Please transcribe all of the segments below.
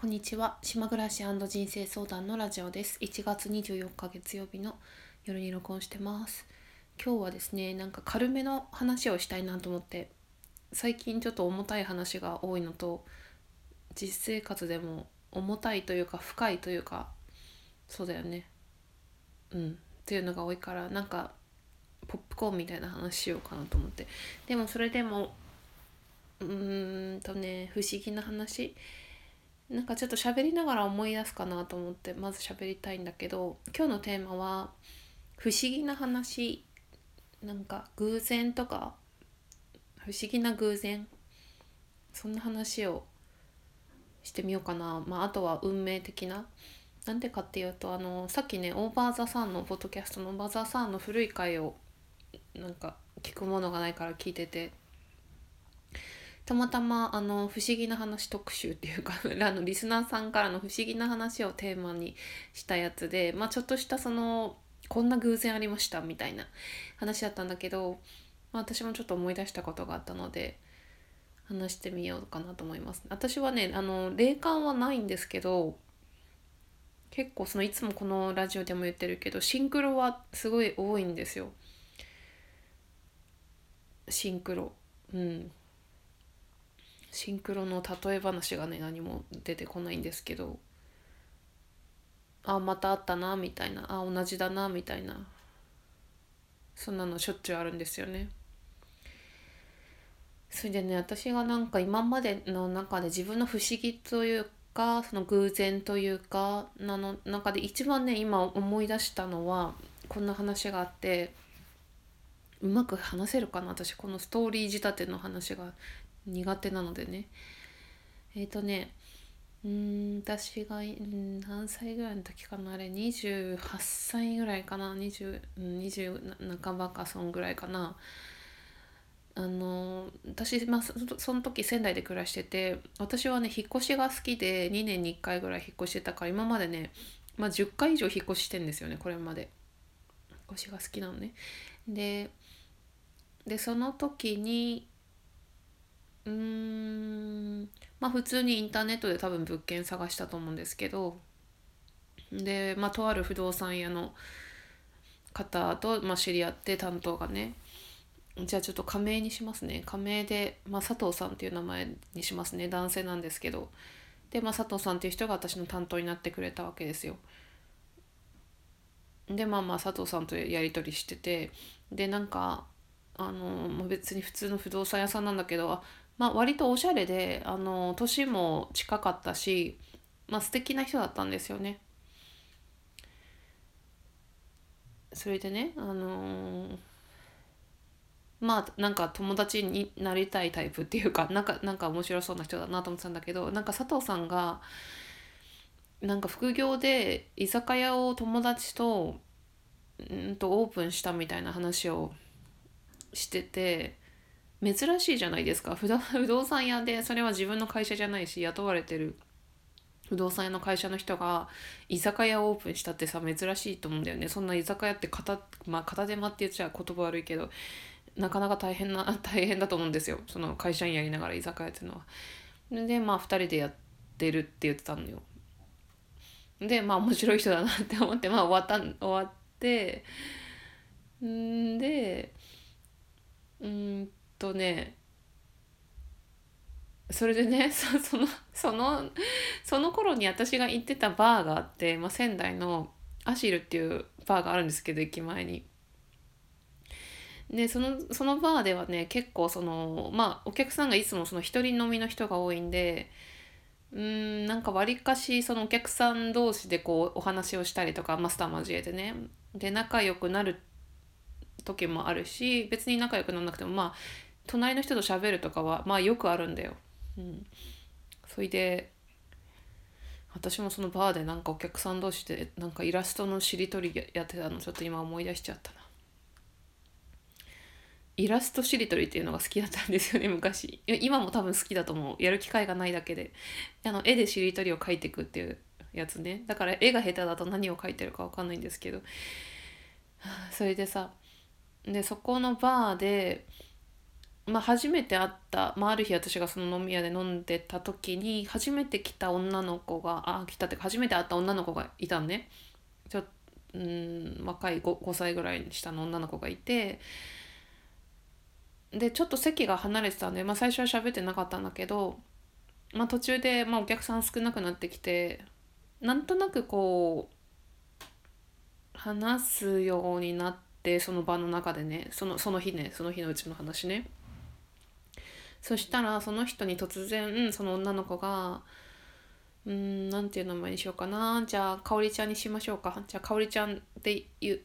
こんにちは。島暮らし人生相談のラジオです。1月24日月曜日の夜に録音してます。今日はですねなんか軽めの話をしたいなと思って最近ちょっと重たい話が多いのと実生活でも重たいというか深いというかそうだよね。うん。っていうのが多いからなんかポップコーンみたいな話しようかなと思って。でもそれでもうーんとね不思議な話。なんかちょっと喋りながら思い出すかなと思ってまず喋りたいんだけど今日のテーマは不思議な話。なんか偶然とか不思議な偶然。そんな話をしてみようかな、まあ、あとは運命的な。なんでかっていうとあのさっきねオーバー・ザ・サンのポッドキャストのオーバー・ザ・サンの古い回をなんか聞くものがないから聞いててたまたまあの不思議な話特集っていうか あのリスナーさんからの不思議な話をテーマにしたやつで、まあ、ちょっとしたそのこんな偶然ありましたみたいな話だったんだけど、まあ、私もちょっと思い出したことがあったので話してみようかなと思います。私はねあの霊感はないんですけど結構そのいつもこのラジオでも言ってるけどシンクロはすごい多いんですよ。シンクロ。うん。シンクロの例え話がね何も出てこないんですけどあまたあったなみたいなあ同じだなみたいなそんなのしょっちゅうあるんですよね。それでね私がなんか今までの中で自分の不思議というかその偶然というかなの中で一番ね今思い出したのはこんな話があってうまく話せるかな私このストーリー仕立ての話が苦手なのでね。えっ、ー、とねうん私がん何歳ぐらいの時かなあれ28歳ぐらいかな20 20半ばかそんぐらいかな。あの私、まあ、その時仙台で暮らしてて私はね引っ越しが好きで2年に1回ぐらい引っ越してたから今までね、まあ、10回以上引っ越ししてんですよねこれまで。引っ越しが好きなのね。ででその時にうーん。まあ普通にインターネットで多分物件探したと思うんですけど。でまあとある不動産屋の方と、まあ、知り合って担当がね。じゃあちょっと仮名にしますね。仮名で、まあ、佐藤さんっていう名前にしますね。男性なんですけど。で、まあ、佐藤さんっていう人が私の担当になってくれたわけですよ。でまあまあ佐藤さんとやり取りしてて。でなんかあの、ま、別に普通の不動産屋さんなんだけどあまあ、割とおしゃれであの年も近かったし、まあ、素敵な人だったんですよね。それでねあのー、まあなんか友達になりたいタイプっていうかなんかなんか面白そうな人だなと思ってたんだけどなんか佐藤さんがなんか副業で居酒屋を友達とんとオープンしたみたいな話をしてて珍しいじゃないですか 不動産屋でそれは自分の会社じゃないし雇われてる不動産屋の会社の人が居酒屋をオープンしたってさ珍しいと思うんだよねそんな居酒屋って片,、まあ、片手間って言っちゃ言葉悪いけどなかなか大変な 大変だと思うんですよその会社員やりながら居酒屋っていうのは。でまあ2人でやってるって言ってたのよ。でまあ面白い人だなって思ってまあ終わった終わってんでうんとねそれでね そのそのその頃に私が行ってたバーがあって、まあ、仙台のアシルっていうバーがあるんですけど駅前に。でそのそのバーではね結構そのまあお客さんがいつもその一人飲みの人が多いんでうんなんかわりかしそのお客さん同士でこうお話をしたりとかマスター交えてねで仲良くなる時もあるし別に仲良くならなくてもまあ隣の人と喋るとかはまあよくあるんだよ。うん、それで私もそのバーでなんかお客さん同士でなんかイラストのしりとりやってたのちょっと今思い出しちゃったな。イラストしりとりっていうのが好きだったんですよね 昔。今も多分好きだと思う。やる機会がないだけで。あの絵でしりとりを描いていくっていうやつね。だから絵が下手だと何を描いてるか分かんないんですけど。それでさでそこのバーでまあ、初めて会った、まあ、ある日私がその飲み屋で飲んでた時に初めて来た女の子があ来たっていうか初めて会った女の子がいたのねちょうん若い 5, 5歳ぐらい下の女の子がいてでちょっと席が離れてたんで、まあ、最初は喋ってなかったんだけど、まあ、途中で、まあ、お客さん少なくなってきてなんとなくこう話すようになってその場の中でねそのその日ねその日のうちの話ね。そしたらその人に突然その女の子が「うん何ていう名前にしようかなじゃあかおりちゃんにしましょうか」じゃあかおりちゃんって言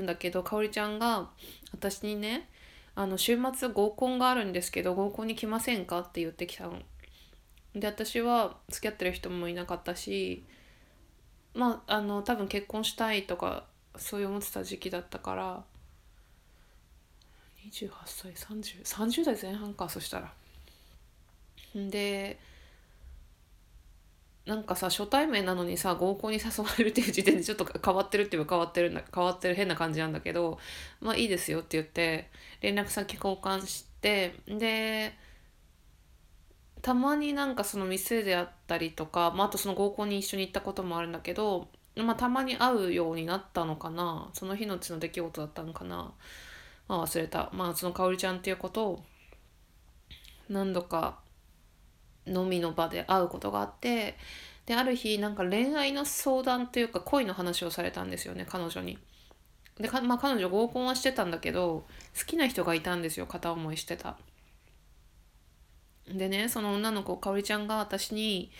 うんだけどかおりちゃんが私にねあの週末合コンがあるんですけど合コンに来ませんかって言ってきたの。で私は付き合ってる人もいなかったしまああの多分結婚したいとかそういう思ってた時期だったから28歳3030 30代前半かそしたら。でなんかさ初対面なのにさ合コンに誘われるっていう時点でちょっと変わってるっていうか変わってるんだ変わってる変な感じなんだけどまあいいですよって言って連絡先交換してでたまになんかその店であったりとか、まあ、あとその合コンに一緒に行ったこともあるんだけど、まあ、たまに会うようになったのかなその日のうちの出来事だったのかな、まあ、忘れたまあそのかおりちゃんっていうことを何度か飲みの場で会うことがあってである日なんか恋愛の相談というか恋の話をされたんですよね彼女に。でまあ、彼女合コンはしてたんだけど好きな人がいたんですよ片思いしてた。でねその女の子かおりちゃんが私に、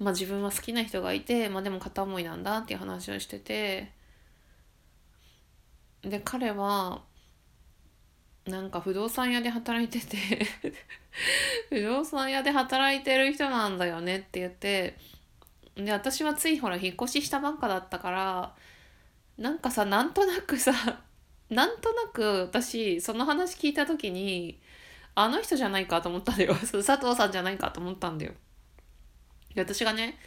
まあ、自分は好きな人がいて、まあ、でも片思いなんだっていう話をしててで彼はなんか不動産屋で働いてて 不動産屋で働いてる人なんだよねって言ってで私はついほら引っ越ししたばっかだったからなんかさなんとなくさ なんとなく私その話聞いた時にあの人じゃないかと思ったんだよ 佐藤さんじゃないかと思ったんだよで私がね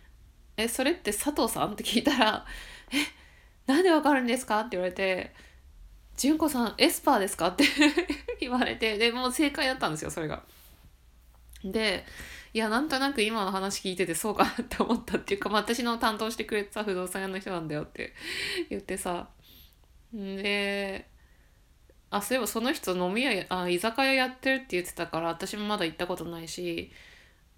「えそれって佐藤さん?」って聞いたら「えなんでわかるんですか?」って言われて純子さんエスパーですか?」って 言われてでもう正解だったんですよそれが。でいやなんとなく今の話聞いててそうかなって思ったっていうか、まあ、私の担当してくれてた不動産屋の人なんだよって 言ってさであそういえばその人飲み屋あ居酒屋やってるって言ってたから私もまだ行ったことないし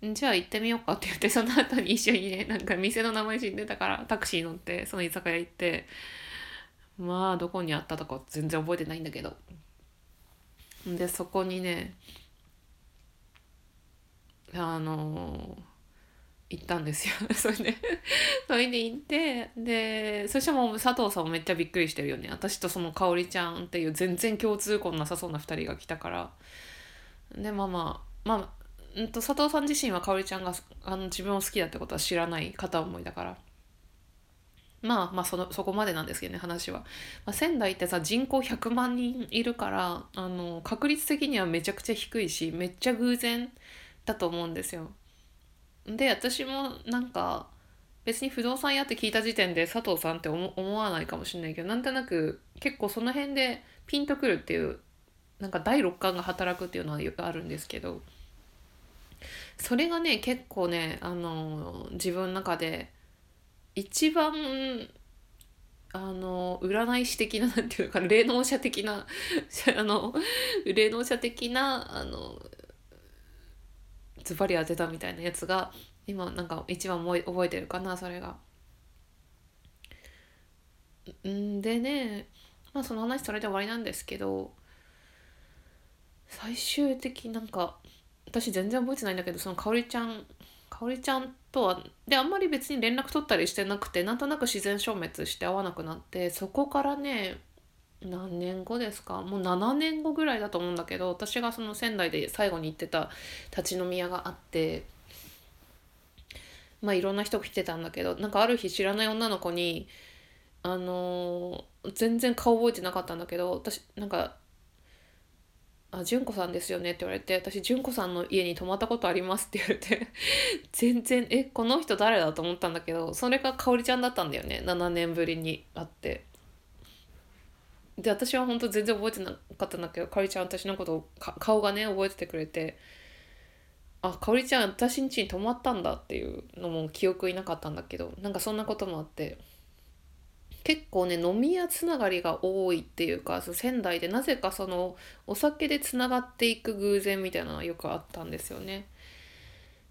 じゃあ行ってみようかって言ってその後に一緒にねなんか店の名前知ってたからタクシー乗ってその居酒屋行ってまあどこにあったとか全然覚えてないんだけど。でそこにねあの行ったんですよ。それで。それで行ってでそしたらもう佐藤さんもめっちゃびっくりしてるよね。私とその香織ちゃんっていう全然共通項なさそうな2人が来たから。でまあまあまあうんと佐藤さん自身は香織ちゃんがあの自分を好きだってことは知らない片思いだから。まあまあそのそこまでなんですけどね話は、まあ、仙台ってさ人口100万人いるからあの確率的にはめちゃくちゃ低いしめっちゃ偶然だと思うんですよ。で私もなんか別に不動産屋って聞いた時点で佐藤さんって思わないかもしれないけどなんとなく結構その辺でピンとくるっていうなんか第六感が働くっていうのはよくあるんですけどそれがね結構ねあの自分の中で一番あの占い師的ななんていうか霊能者的な あの霊能者的なあのズバリ当てたみたいなやつが今なんか一番覚えてるかなそれが。んでねまあその話それで終わりなんですけど最終的なんか私全然覚えてないんだけどそのかおりちゃんかおりちゃんとはであんまり別に連絡取ったりしてなくてなんとなく自然消滅して会わなくなってそこからね何年後ですか？もう7年後ぐらいだと思うんだけど私がその仙台で最後に行ってた立ち飲み屋があってまあいろんな人が来てたんだけどなんかある日知らない女の子にあのー、全然顔覚えてなかったんだけど私なんかあ、純子さんですよねって言われて、私、純子さんの家に泊まったことありますって言われて 全然、え、この人誰だと思ったんだけど、それがかおりちゃんだったんだよね。7年ぶりに会って。で私は本当全然覚えてなかったんだけどかおりちゃん私のことを顔がね覚えててくれてあかおりちゃん私ん家に泊まったんだっていうのも記憶いなかったんだけどなんかそんなこともあって結構ね飲み屋つながりが多いっていうか仙台でなぜかそのお酒でつながっていく偶然みたいなのがよくあったんですよね。っ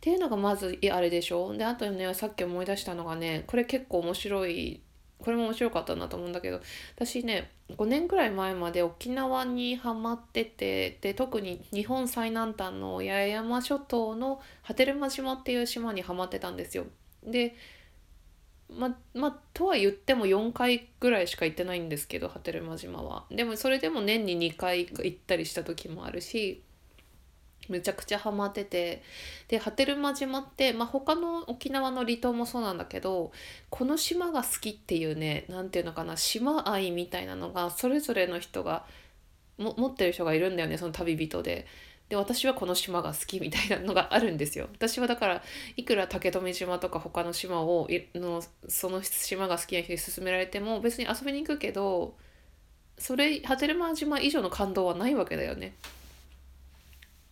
ていうのがまずあれでしょであとねさっき思い出したのがねこれ結構面白いこれも面白かったなと思うんだけど私ね5年くらい前まで沖縄にハマっててで特に日本最南端の八重山諸島の波照間島っていう島にハマってたんですよ。でままとは言っても4回ぐらいしか行ってないんですけど波照間島は。でもそれでも年に2回行ったりした時もあるしめちゃくちゃハマっててで波照間島って、まあ、他の沖縄の離島もそうなんだけどこの島が好きっていうね何て言うのかな島愛みたいなのがそれぞれの人がも持ってる人がいるんだよねその旅人で。で私はこの島が好きみたいなのがあるんですよ。私はだからいくら竹富島とか他の島をのその島が好きな人に勧められても別に遊びに行くけどそれ波照間島以上の感動はないわけだよね。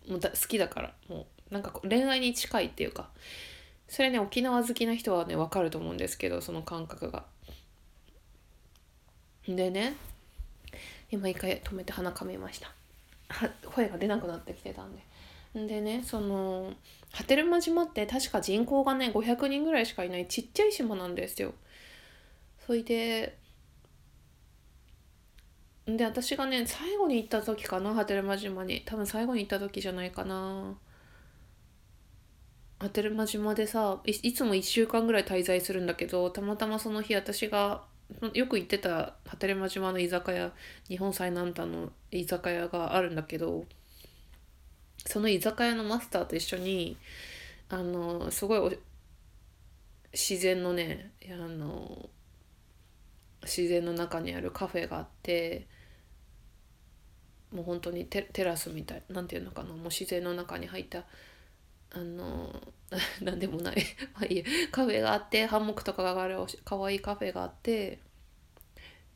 もうだ好きだからもうなんか恋愛に近いっていうかそれね沖縄好きな人はね分かると思うんですけどその感覚が。でね今一回止めて鼻かみました声が出なくなってきてたんで。でねその波照間島って確か人口がね500人ぐらいしかいないちっちゃい島なんですよ。それでで私がね最後に行った時かな波照間島に多分最後に行った時じゃないかな波照間島でさいつも1週間ぐらい滞在するんだけどたまたまその日私がよく行ってた波照間島の居酒屋日本最南端の居酒屋があるんだけどその居酒屋のマスターと一緒にあのすごい自然のねあの自然の中にあるカフェがあってもう本当にテラスみたいなんていうのかなもう自然の中に入ったあの 何でもない。まあいいカフェがあってハンモックとかがあるかわいいカフェがあって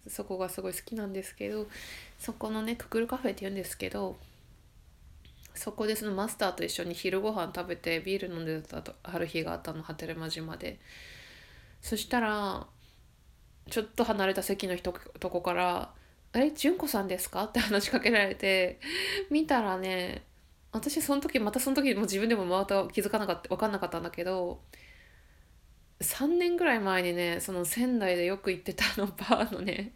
そこがすごい好きなんですけどそこのねククルカフェって言うんですけどそこでそのマスターと一緒に昼ご飯食べてビール飲んでたとある日があったの波照間島で。そしたらちょっと離れた席の人とこから「あれ純子さんですか?」って話しかけられて見たらね私その時またその時も自分でもまた気づかなかった分かんなかったんだけど3年ぐらい前にねその仙台でよく行ってたのバーのね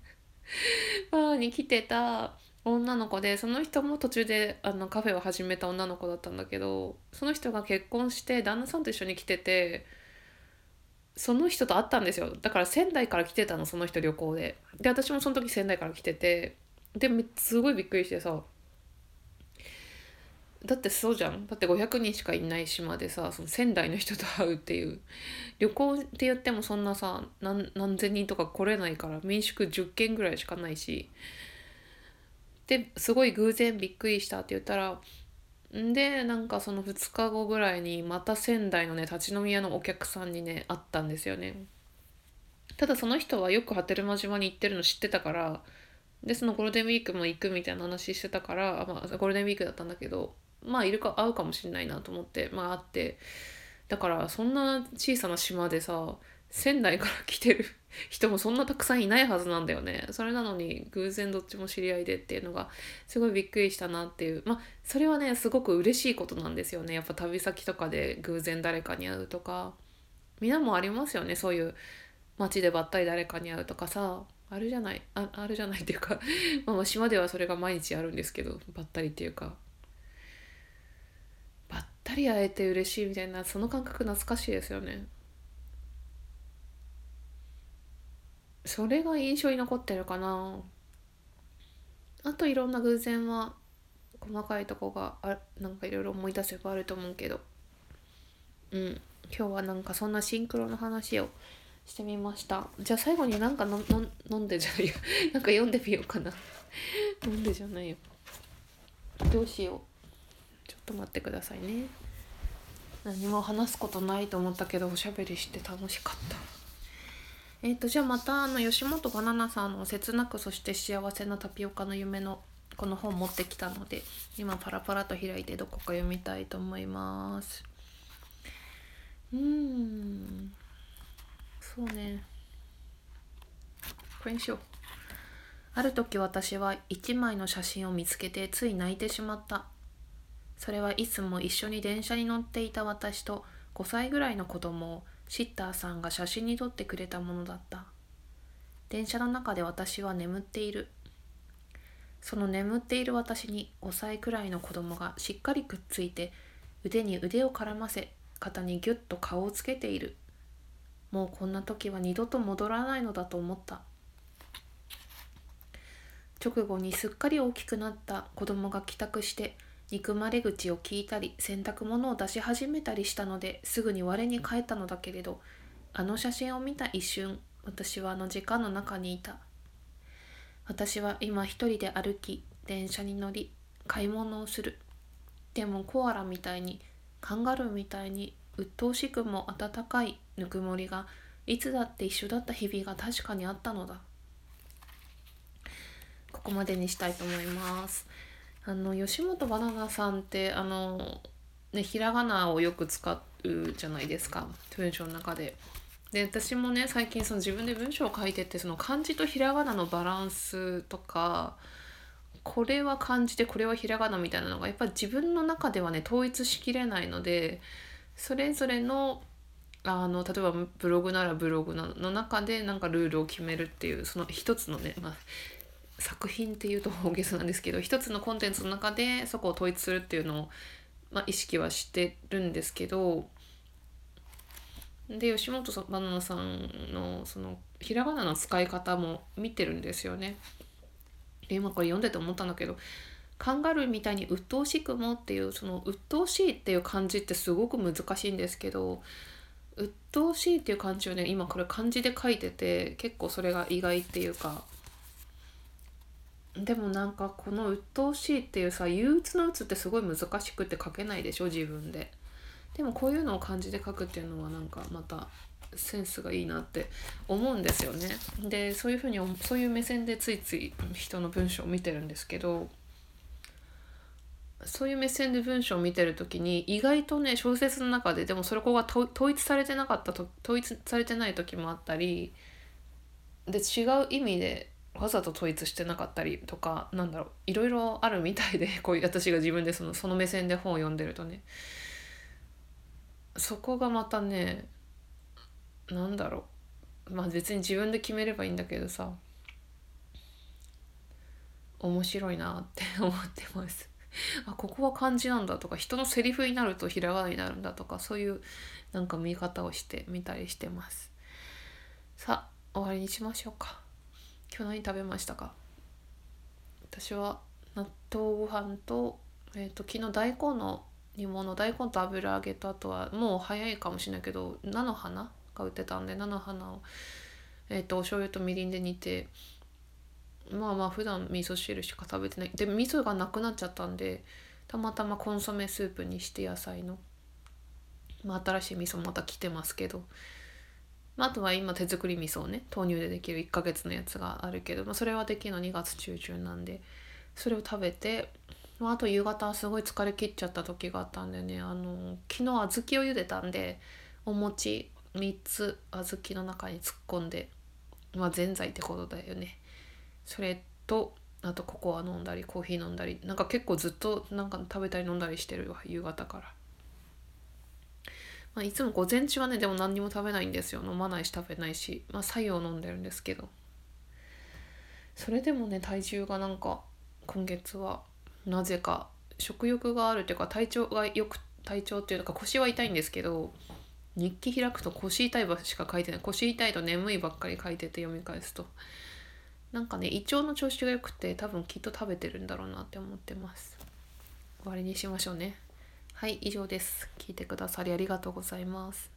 バーに来てた女の子でその人も途中であのカフェを始めた女の子だったんだけどその人が結婚して旦那さんと一緒に来ててその人と会ったんですよ。だから仙台から来てたのその人旅行で。で私もその時仙台から来ててですごいびっくりしてさだってそうじゃん。だって500人しかいない島でさその仙台の人と会うっていう。旅行って言ってもそんなさ何何千人とか来れないから民宿10軒ぐらいしかないし。ですごい偶然びっくりしたって言ったらでなんかその2日後ぐらいにまた仙台のね立ち飲み屋のお客さんにね会ったんですよね。ただその人はよく波照間島に行ってるの知ってたからでそのゴールデンウィークも行くみたいな話してたからまあ、ゴールデンウィークだったんだけどまあいるか会うかもしんないなと思ってまあ会ってだからそんな小さな島でさ仙台から来てる 人もそんなたくさんいないはずなんだよね。それなのに偶然どっちも知り合いでっていうのがすごいびっくりしたなっていう。まあそれはねすごく嬉しいことなんですよね。やっぱ旅先とかで偶然誰かに会うとか。みんなもありますよね。そういう街でばったり誰かに会うとかさ。あるじゃないああるじゃないっていうか。まあ島ではそれが毎日あるんですけどばったりっていうか。ったり会えて嬉しいみたいなその感覚懐かしいですよね。それが印象に残ってるかな。あといろんな偶然は細かいとこがあなんかいろいろ思い出せばあると思うけど。うん。今日はなんかそんなシンクロの話をしてみました。じゃあ最後になんかのの飲んでじゃないよ。なんか読んでみようかな。飲んでじゃないよ。どうしよう。と待ってくださいね。何も話すことないと思ったけどおしゃべりして楽しかった。えっ、とじゃあまたあの吉本バナナさんの「切なくそして幸せなタピオカの夢」のこの本持ってきたので今パラパラと開いてどこか読みたいと思います。うん。そうね。これにしよう。ある時私は一枚の写真を見つけてつい泣いてしまった。それはいつも一緒に電車に乗っていた私と5歳ぐらいの子供をシッターさんが写真に撮ってくれたものだった。電車の中で私は眠っている。その眠っている私に5歳くらいの子供がしっかりくっついて腕に腕を絡ませ肩にぎゅっと顔をつけている。もうこんな時は二度と戻らないのだと思った。直後にすっかり大きくなった子供が帰宅して憎まれ口を聞いたり洗濯物を出し始めたりしたのですぐに我に返ったのだけれどあの写真を見た一瞬私はあの時間の中にいた。私は今一人で歩き電車に乗り買い物をする。でもコアラみたいにカンガルーみたいに鬱陶しくも温かいぬくもりがいつだって一緒だった日々が確かにあったのだ。ここまでにしたいと思います。あの吉本バナナさんってあのねひらがなをよく使うじゃないですか文章の中で。で私もね最近その自分で文章を書いてってその漢字とひらがなのバランスとかこれは漢字でこれはひらがなみたいなのがやっぱ自分の中ではね統一しきれないのでそれぞれのあの例えばブログならブログの中でなんかルールを決めるっていうその一つのね、まあ、作品っていうと大げさなんですけど一つのコンテンツの中でそこを統一するっていうのを、まあ、意識はしてるんですけどで吉本バナナさんのそのひらがなの使い方も見てるんですよね。で今これ読んでて思ったんだけどカンガルーみたいに鬱陶しくもっていうその鬱陶しいっていう漢字ってすごく難しいんですけど鬱陶しいっていう漢字をね今これ漢字で書いてて結構それが意外っていうかでもなんかこの鬱陶しいっていうさ憂鬱の鬱ってすごい難しくて書けないでしょ自分で。でもこういうのを漢字で書くっていうのはなんかまたセンスがいいなって思うんですよね。でそういうふうにそういう目線でついつい人の文章を見てるんですけどそういう目線で文章を見てる時に意外とね小説の中ででもそれこが統一されてなかったと統一されてない時もあったりで違う意味でわざと統一してなかったりとかなんだろういろいろあるみたいで こういう私が自分でそのその目線で本を読んでるとね。そこがまたねなんだろう。まあ別に自分で決めればいいんだけどさ面白いなって思ってます。あここは漢字なんだとか人のセリフになるとひらがなになるんだとかそういうなんか見方をしてみたりしてます。さあ終わりにしましょうか。今日何食べましたか？私は納豆ご飯と,、えーと、昨日大根の煮物大根と油揚げとあとはもう早いかもしれないけど菜の花が売ってたんで菜の花を、えーと、お醤油とみりんで煮てまあまあ普段味噌汁しか食べてない。で味噌がなくなっちゃったんでたまたまコンソメスープにして野菜の、まあ、新しい味噌また来てますけどまあ、あとは今手作り味噌をね豆乳でできる1ヶ月のやつがあるけど、まあ、それはできるの2月中旬なんでそれを食べて、まあ、あと夕方すごい疲れ切っちゃった時があったんでねあの昨日小豆を茹でたんでお餅3つ小豆の中に突っ込んでまあぜんざいってことだよねそれとあとココア飲んだりコーヒー飲んだりなんか結構ずっとなんか食べたり飲んだりしてるわ夕方から。まあ、いつも午前中はねでも何にも食べないんですよ。飲まないし食べないし。まあ白湯を飲んでるんですけど。それでもね体重がなんか今月はなぜか食欲があるっていうか体調がよく体調っていうのか腰は痛いんですけど日記開くと腰痛い場しか書いてない。腰痛いと眠いばっかり書いてて読み返すと。なんかね胃腸の調子が良くて多分きっと食べてるんだろうなって思ってます。終わりにしましょうね。はい以上です。聞いてくださりありがとうございます。